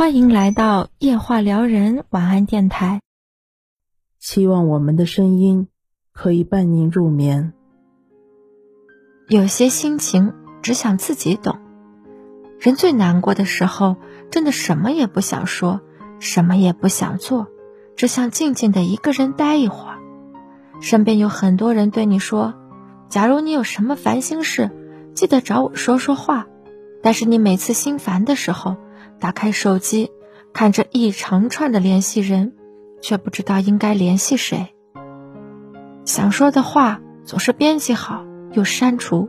欢迎来到夜话撩人晚安电台。希望我们的声音可以伴您入眠。有些心情只想自己懂。人最难过的时候，真的什么也不想说，什么也不想做，只想静静的一个人待一会儿。身边有很多人对你说：“假如你有什么烦心事，记得找我说说话。”但是你每次心烦的时候，打开手机，看着一长串的联系人，却不知道应该联系谁。想说的话总是编辑好又删除，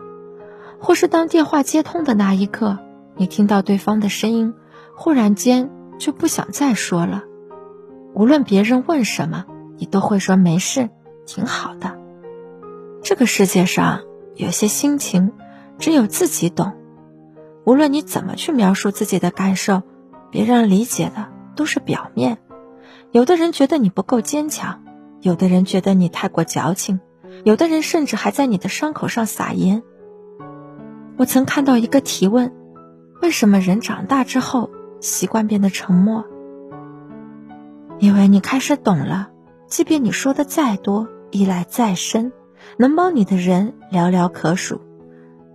或是当电话接通的那一刻，你听到对方的声音，忽然间就不想再说了。无论别人问什么，你都会说没事，挺好的。这个世界上有些心情，只有自己懂。无论你怎么去描述自己的感受，别人理解的都是表面。有的人觉得你不够坚强，有的人觉得你太过矫情，有的人甚至还在你的伤口上撒盐。我曾看到一个提问：为什么人长大之后习惯变得沉默？因为你开始懂了，即便你说的再多，依赖再深，能帮你的人寥寥可数，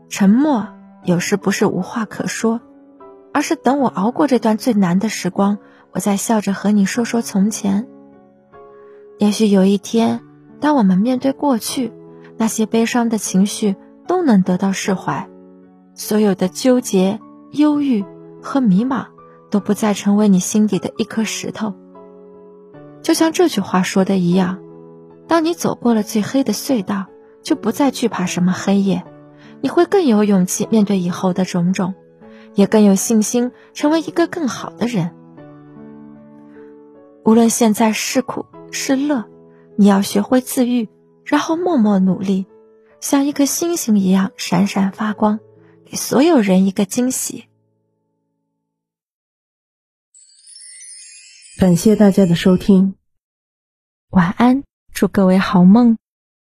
沉默。有时不是无话可说，而是等我熬过这段最难的时光，我再笑着和你说说从前。也许有一天，当我们面对过去，那些悲伤的情绪都能得到释怀，所有的纠结、忧郁和迷茫都不再成为你心底的一颗石头。就像这句话说的一样，当你走过了最黑的隧道，就不再惧怕什么黑夜。你会更有勇气面对以后的种种，也更有信心成为一个更好的人。无论现在是苦是乐，你要学会自愈，然后默默努力，像一颗星星一样闪闪发光，给所有人一个惊喜。感谢大家的收听，晚安，祝各位好梦。